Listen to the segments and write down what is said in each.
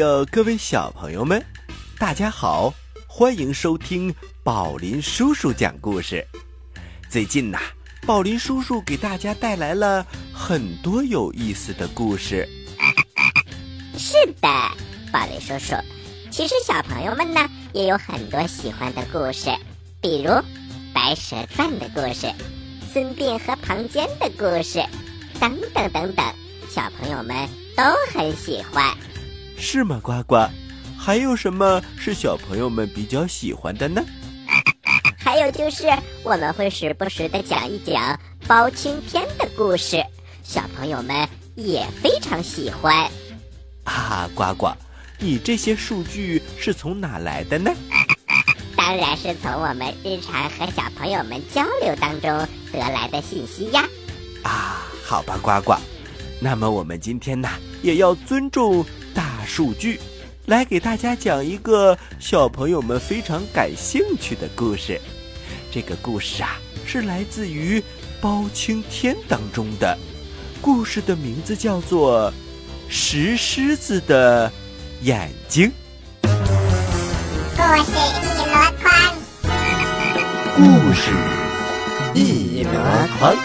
位大朋友，各位小朋友们，大家好，欢迎收听宝林叔叔讲故事。最近呐，宝林叔叔给大家带来了很多有意思的故事。是的，宝林叔叔，其实小朋友们呢也有很多喜欢的故事，比如《白蛇传》的故事。孙膑和庞涓的故事，等等等等，小朋友们都很喜欢，是吗？呱呱，还有什么是小朋友们比较喜欢的呢？还有就是我们会时不时的讲一讲包青天的故事，小朋友们也非常喜欢。啊，呱呱，你这些数据是从哪来的呢？当然是从我们日常和小朋友们交流当中得来的信息呀！啊，好吧，呱呱，那么我们今天呢也要尊重大数据，来给大家讲一个小朋友们非常感兴趣的故事。这个故事啊是来自于包青天当中的，故事的名字叫做《石狮子的眼睛》。故事一箩筐。故事一箩筐，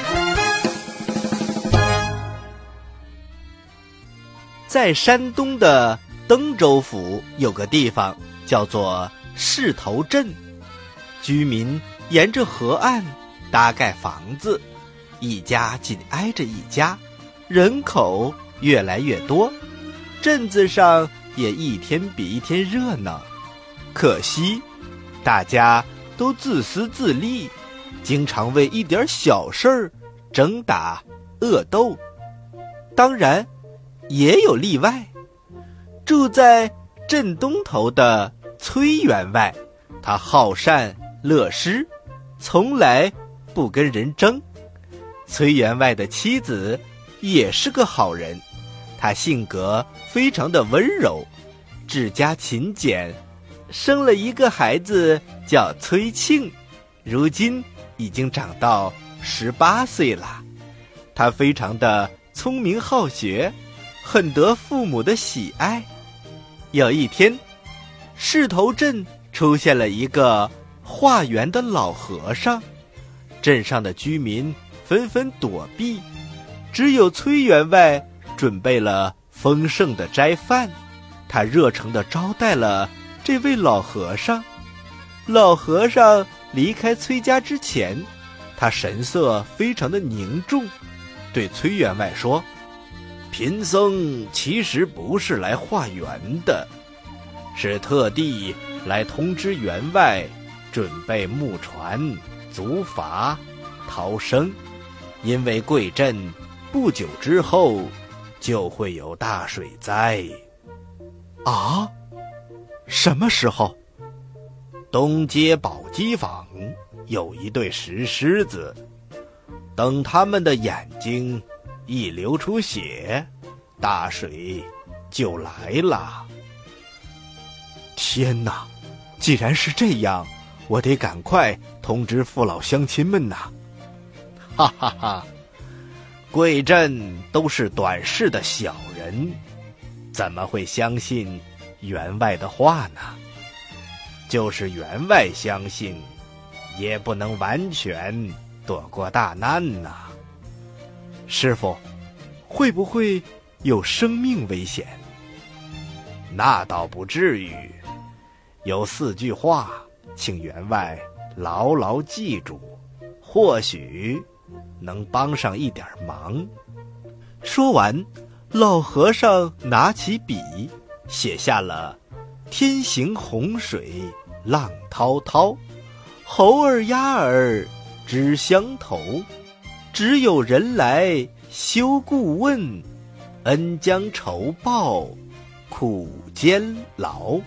在山东的登州府有个地方叫做市头镇，居民沿着河岸搭盖房子，一家紧挨着一家，人口越来越多，镇子上也一天比一天热闹。可惜，大家。都自私自利，经常为一点小事儿争打、恶斗。当然，也有例外。住在镇东头的崔员外，他好善乐施，从来不跟人争。崔员外的妻子也是个好人，她性格非常的温柔，治家勤俭。生了一个孩子，叫崔庆，如今已经长到十八岁了。他非常的聪明好学，很得父母的喜爱。有一天，市头镇出现了一个化缘的老和尚，镇上的居民纷纷躲避，只有崔员外准备了丰盛的斋饭，他热诚的招待了。这位老和尚，老和尚离开崔家之前，他神色非常的凝重，对崔员外说：“贫僧其实不是来化缘的，是特地来通知员外，准备木船、竹筏、逃生，因为贵镇不久之后就会有大水灾。”啊！什么时候？东街宝鸡坊有一对石狮子，等他们的眼睛一流出血，大水就来了。天哪！既然是这样，我得赶快通知父老乡亲们呐！哈哈哈！贵镇都是短视的小人，怎么会相信？员外的话呢？就是员外相信，也不能完全躲过大难呐。师傅，会不会有生命危险？那倒不至于。有四句话，请员外牢牢记住，或许能帮上一点忙。说完，老和尚拿起笔。写下了“天行洪水浪滔滔，猴儿鸭儿知相投，只有人来修故问，恩将仇报苦监牢。”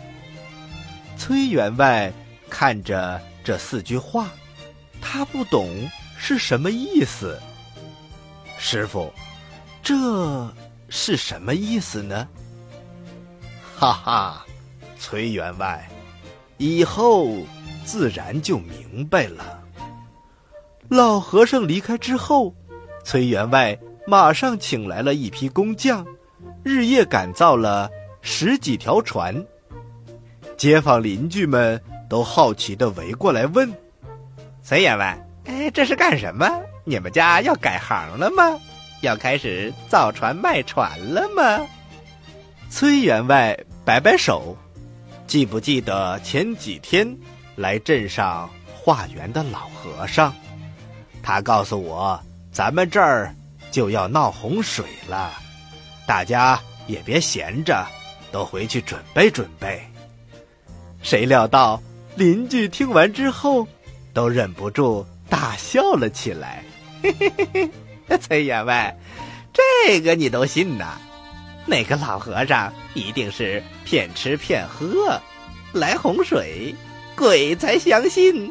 崔员外看着这四句话，他不懂是什么意思。师傅，这是什么意思呢？哈哈，崔员外，以后自然就明白了。老和尚离开之后，崔员外马上请来了一批工匠，日夜赶造了十几条船。街坊邻居们都好奇地围过来问：“崔员外，哎，这是干什么？你们家要改行了吗？要开始造船卖船了吗？”崔员外摆摆手，记不记得前几天来镇上化缘的老和尚？他告诉我，咱们这儿就要闹洪水了，大家也别闲着，都回去准备准备。谁料到邻居听完之后，都忍不住大笑了起来。嘿嘿嘿嘿，崔员外，这个你都信呐？那个老和尚一定是骗吃骗喝，来洪水，鬼才相信。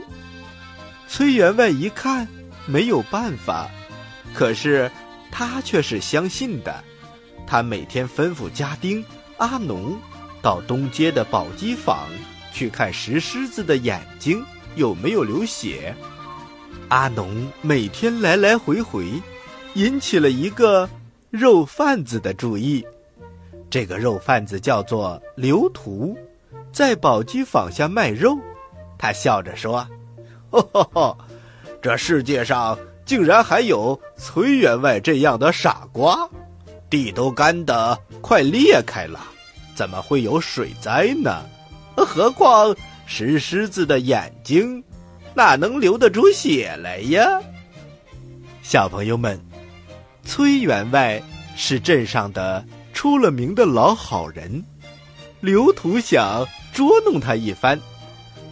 崔员外一看。没有办法，可是他却是相信的。他每天吩咐家丁阿农到东街的宝鸡坊去看石狮子的眼睛有没有流血。阿农每天来来回回，引起了一个肉贩子的注意。这个肉贩子叫做刘图，在宝鸡坊下卖肉。他笑着说：“哦吼吼。”这世界上竟然还有崔员外这样的傻瓜，地都干得快裂开了，怎么会有水灾呢？何况石狮子的眼睛，哪能流得出血来呀？小朋友们，崔员外是镇上的出了名的老好人，刘图想捉弄他一番，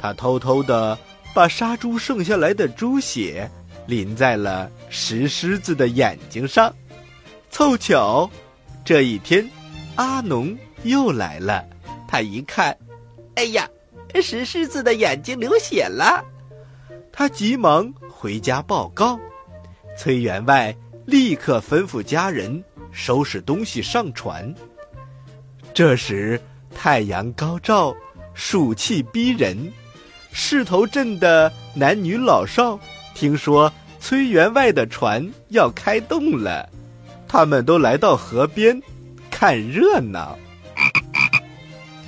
他偷偷的。把杀猪剩下来的猪血淋在了石狮子的眼睛上，凑巧，这一天，阿农又来了。他一看，哎呀，石狮子的眼睛流血了。他急忙回家报告。崔员外立刻吩咐家人收拾东西上船。这时，太阳高照，暑气逼人。势头镇的男女老少听说崔员外的船要开动了，他们都来到河边看热闹。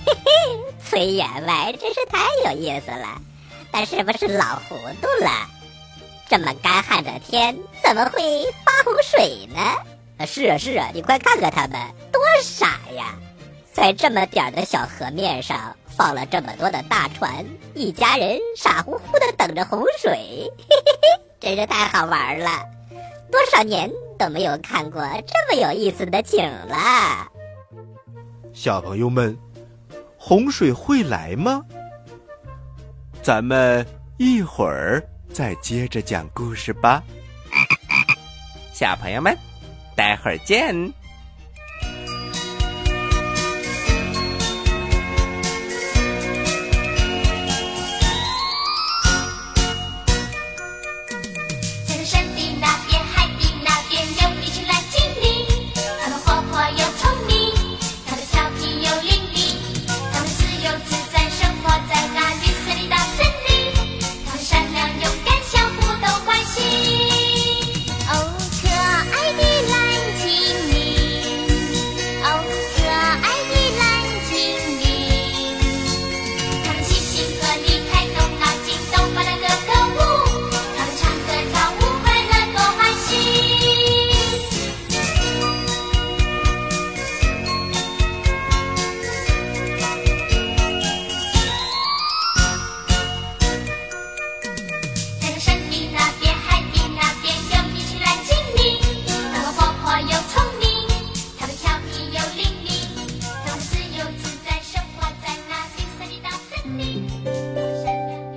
嘿嘿，崔员外真是太有意思了，他是不是老糊涂了？这么干旱的天，怎么会发洪水呢？是啊是啊，你快看看他们多傻呀，在这么点儿的小河面上。放了这么多的大船，一家人傻乎乎的等着洪水，嘿嘿嘿，真是太好玩了！多少年都没有看过这么有意思的景了。小朋友们，洪水会来吗？咱们一会儿再接着讲故事吧。小朋友们，待会儿见。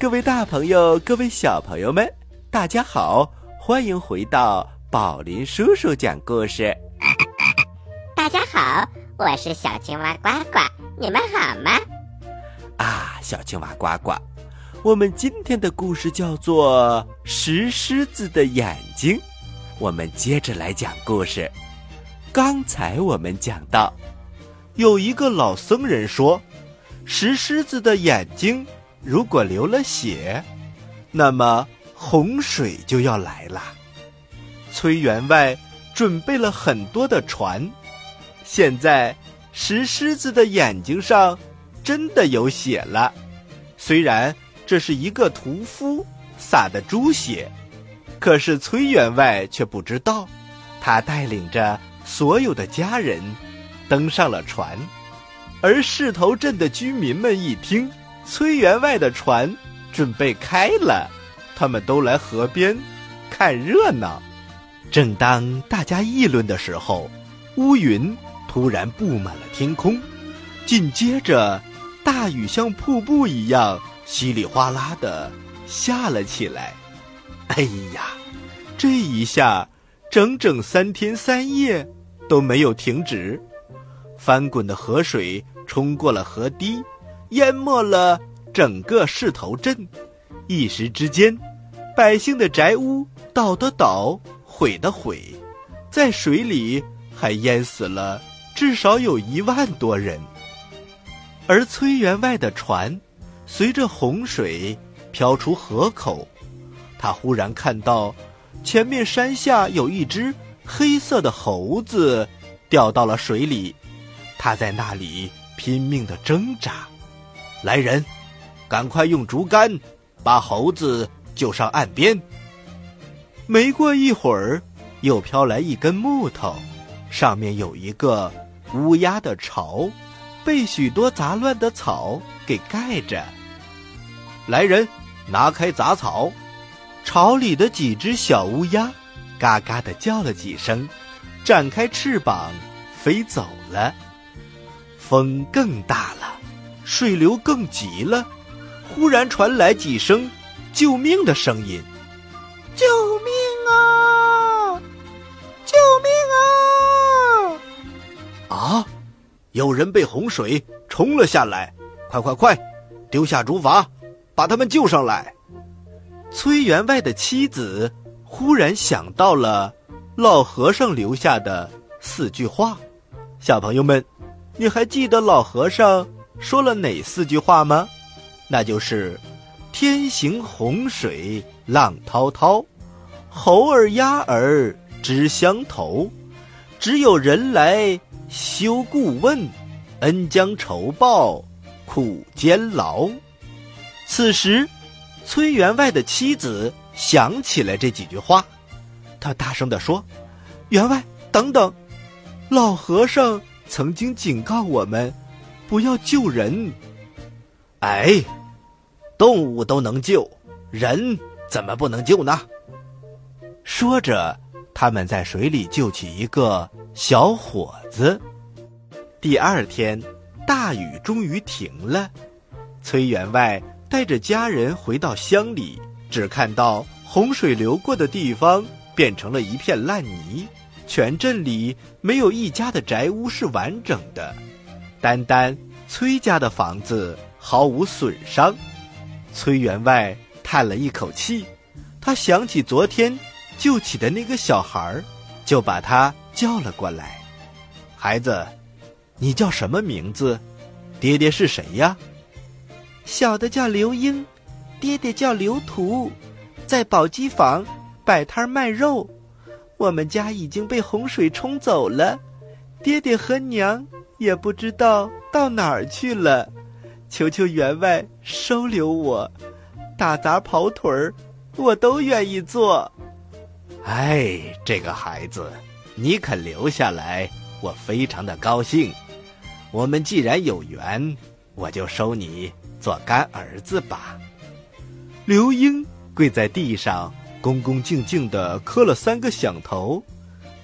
各位大朋友，各位小朋友们，大家好，欢迎回到宝林叔叔讲故事。大家好，我是小青蛙呱呱，你们好吗？啊，小青蛙呱呱，我们今天的故事叫做《石狮子的眼睛》，我们接着来讲故事。刚才我们讲到，有一个老僧人说，石狮子的眼睛。如果流了血，那么洪水就要来了。崔员外准备了很多的船，现在石狮子的眼睛上真的有血了。虽然这是一个屠夫撒的猪血，可是崔员外却不知道。他带领着所有的家人登上了船，而势头镇的居民们一听。崔员外的船准备开了，他们都来河边看热闹。正当大家议论的时候，乌云突然布满了天空，紧接着大雨像瀑布一样稀里哗啦的下了起来。哎呀，这一下整整三天三夜都没有停止，翻滚的河水冲过了河堤。淹没了整个势头镇，一时之间，百姓的宅屋倒的倒，毁的毁，在水里还淹死了至少有一万多人。而崔员外的船随着洪水飘出河口，他忽然看到前面山下有一只黑色的猴子掉到了水里，他在那里拼命的挣扎。来人，赶快用竹竿把猴子救上岸边。没过一会儿，又飘来一根木头，上面有一个乌鸦的巢，被许多杂乱的草给盖着。来人，拿开杂草。巢里的几只小乌鸦嘎嘎的叫了几声，展开翅膀飞走了。风更大了。水流更急了，忽然传来几声救命的声音：“救命啊！救命啊！”啊！有人被洪水冲了下来，快快快，丢下竹筏，把他们救上来。崔员外的妻子忽然想到了老和尚留下的四句话，小朋友们，你还记得老和尚？说了哪四句话吗？那就是“天行洪水浪滔滔，猴儿鸭儿知相投，只有人来修故问，恩将仇报苦监牢。”此时，崔员外的妻子想起来这几句话，他大声地说：“员外，等等，老和尚曾经警告我们。”不要救人！哎，动物都能救，人怎么不能救呢？说着，他们在水里救起一个小伙子。第二天，大雨终于停了。崔员外带着家人回到乡里，只看到洪水流过的地方变成了一片烂泥，全镇里没有一家的宅屋是完整的。单单崔家的房子毫无损伤，崔员外叹了一口气，他想起昨天救起的那个小孩，就把他叫了过来。孩子，你叫什么名字？爹爹是谁呀？小的叫刘英，爹爹叫刘图，在宝鸡坊摆摊卖肉。我们家已经被洪水冲走了，爹爹和娘。也不知道到哪儿去了，求求员外收留我，打杂跑腿儿，我都愿意做。哎，这个孩子，你肯留下来，我非常的高兴。我们既然有缘，我就收你做干儿子吧。刘英跪在地上，恭恭敬敬地磕了三个响头，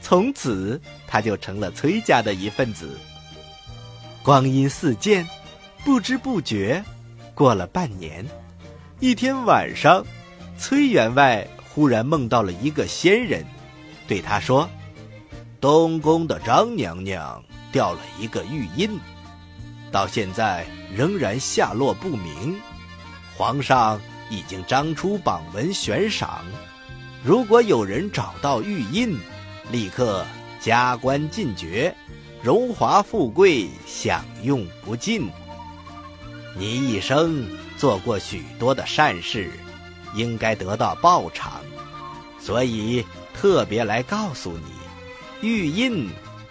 从此他就成了崔家的一份子。光阴似箭，不知不觉过了半年。一天晚上，崔员外忽然梦到了一个仙人，对他说：“东宫的张娘娘掉了一个玉印，到现在仍然下落不明。皇上已经张出榜文悬赏，如果有人找到玉印，立刻加官进爵。”荣华富贵享用不尽。你一生做过许多的善事，应该得到报偿，所以特别来告诉你，玉印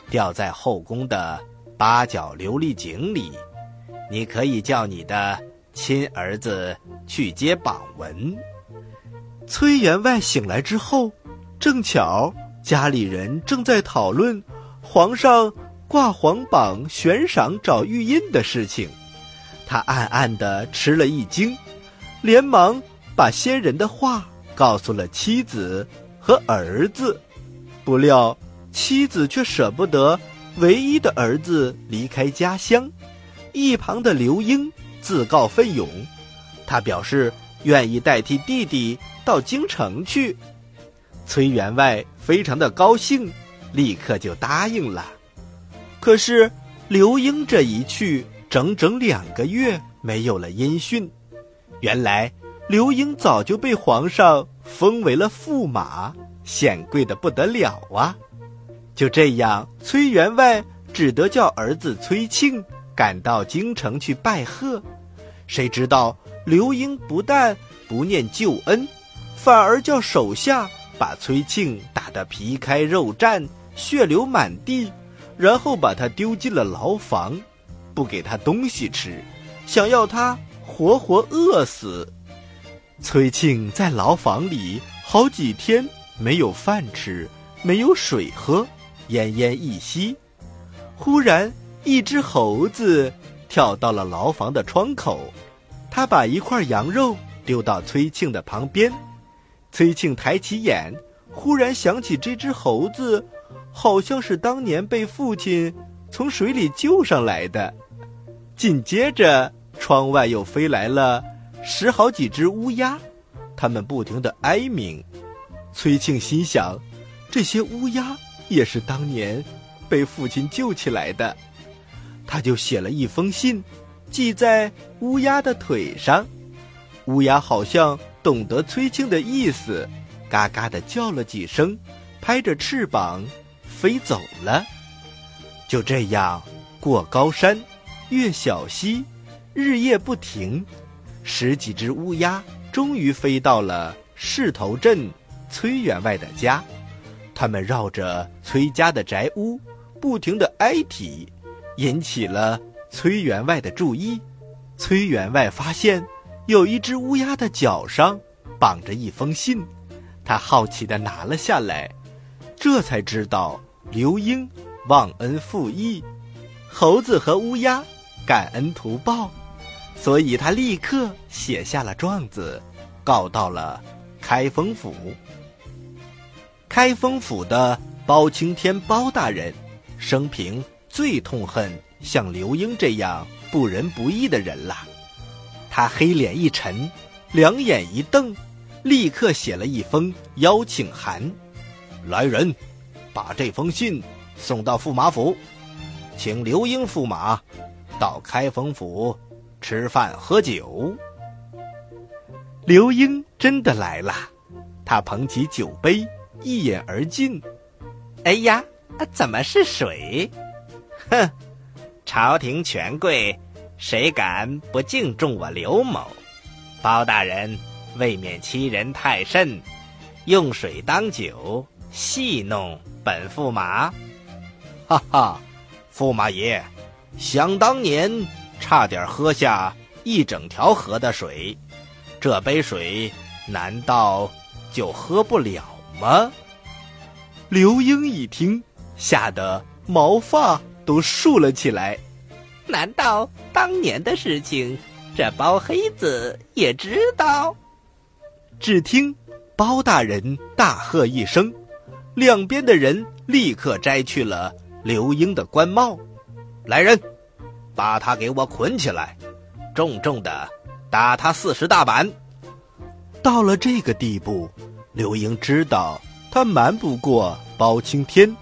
掉在后宫的八角琉璃井里，你可以叫你的亲儿子去接榜文。崔员外醒来之后，正巧家里人正在讨论皇上。挂黄榜悬赏找玉印的事情，他暗暗的吃了一惊，连忙把仙人的话告诉了妻子和儿子。不料妻子却舍不得唯一的儿子离开家乡。一旁的刘英自告奋勇，他表示愿意代替弟弟到京城去。崔员外非常的高兴，立刻就答应了。可是，刘英这一去，整整两个月没有了音讯。原来，刘英早就被皇上封为了驸马，显贵的不得了啊！就这样，崔员外只得叫儿子崔庆赶到京城去拜贺。谁知道，刘英不但不念旧恩，反而叫手下把崔庆打得皮开肉绽，血流满地。然后把他丢进了牢房，不给他东西吃，想要他活活饿死。崔庆在牢房里好几天没有饭吃，没有水喝，奄奄一息。忽然，一只猴子跳到了牢房的窗口，他把一块羊肉丢到崔庆的旁边。崔庆抬起眼，忽然想起这只猴子。好像是当年被父亲从水里救上来的。紧接着，窗外又飞来了十好几只乌鸦，它们不停的哀鸣。崔庆心想，这些乌鸦也是当年被父亲救起来的。他就写了一封信，系在乌鸦的腿上。乌鸦好像懂得崔庆的意思，嘎嘎的叫了几声，拍着翅膀。飞走了，就这样过高山，越小溪，日夜不停。十几只乌鸦终于飞到了市头镇崔员外的家，他们绕着崔家的宅屋，不停的哀啼，引起了崔员外的注意。崔员外发现有一只乌鸦的脚上绑着一封信，他好奇的拿了下来，这才知道。刘英忘恩负义，猴子和乌鸦感恩图报，所以他立刻写下了状子，告到了开封府。开封府的包青天包大人，生平最痛恨像刘英这样不仁不义的人了。他黑脸一沉，两眼一瞪，立刻写了一封邀请函，来人。把这封信送到驸马府，请刘英驸马到开封府吃饭喝酒。刘英真的来了，他捧起酒杯，一饮而尽。哎呀，怎么是水？哼，朝廷权贵，谁敢不敬重我刘某？包大人未免欺人太甚，用水当酒，戏弄。本驸马，哈哈，驸马爷，想当年差点喝下一整条河的水，这杯水难道就喝不了吗？刘英一听，吓得毛发都竖了起来。难道当年的事情，这包黑子也知道？只听包大人大喝一声，两边的人立刻摘去了刘英的官帽。来人，把他给我捆起来，重重的打他四十大板。到了这个地步，刘英知道他瞒不过包青天，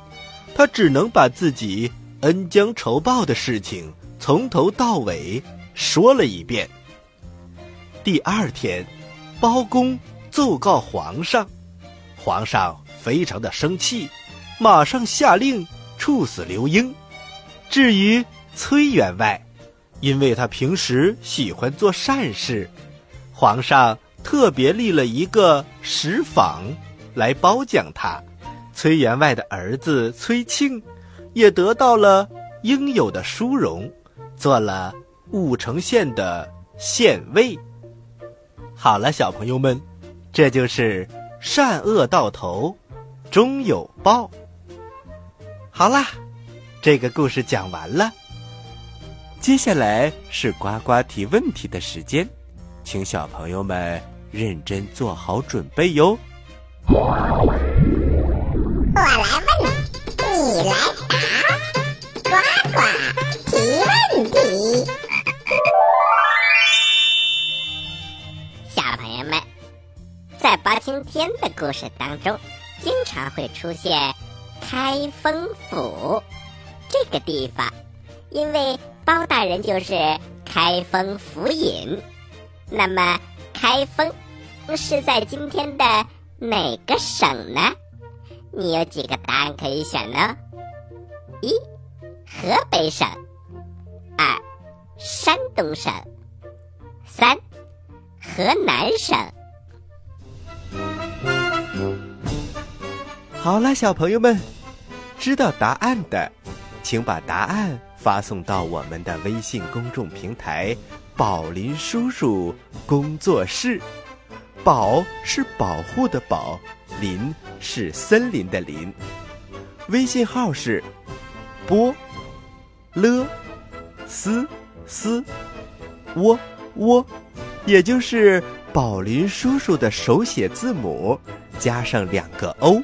他只能把自己恩将仇报的事情从头到尾说了一遍。第二天，包公。奏告皇上，皇上非常的生气，马上下令处死刘英。至于崔员外，因为他平时喜欢做善事，皇上特别立了一个石坊来褒奖他。崔员外的儿子崔庆也得到了应有的殊荣，做了武城县的县尉。好了，小朋友们。这就是善恶到头终有报。好啦，这个故事讲完了。接下来是呱呱提问题的时间，请小朋友们认真做好准备哟。我来问，你来答，呱呱提问题。小朋友们在包青天的故事当中，经常会出现开封府这个地方，因为包大人就是开封府尹。那么，开封是在今天的哪个省呢？你有几个答案可以选呢？一，河北省；二，山东省；三，河南省。好了，小朋友们，知道答案的，请把答案发送到我们的微信公众平台“宝林叔叔工作室”。宝是保护的宝，林是森林的林。微信号是波了斯斯窝窝，也就是宝林叔叔的手写字母加上两个 O。